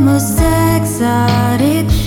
almost exotic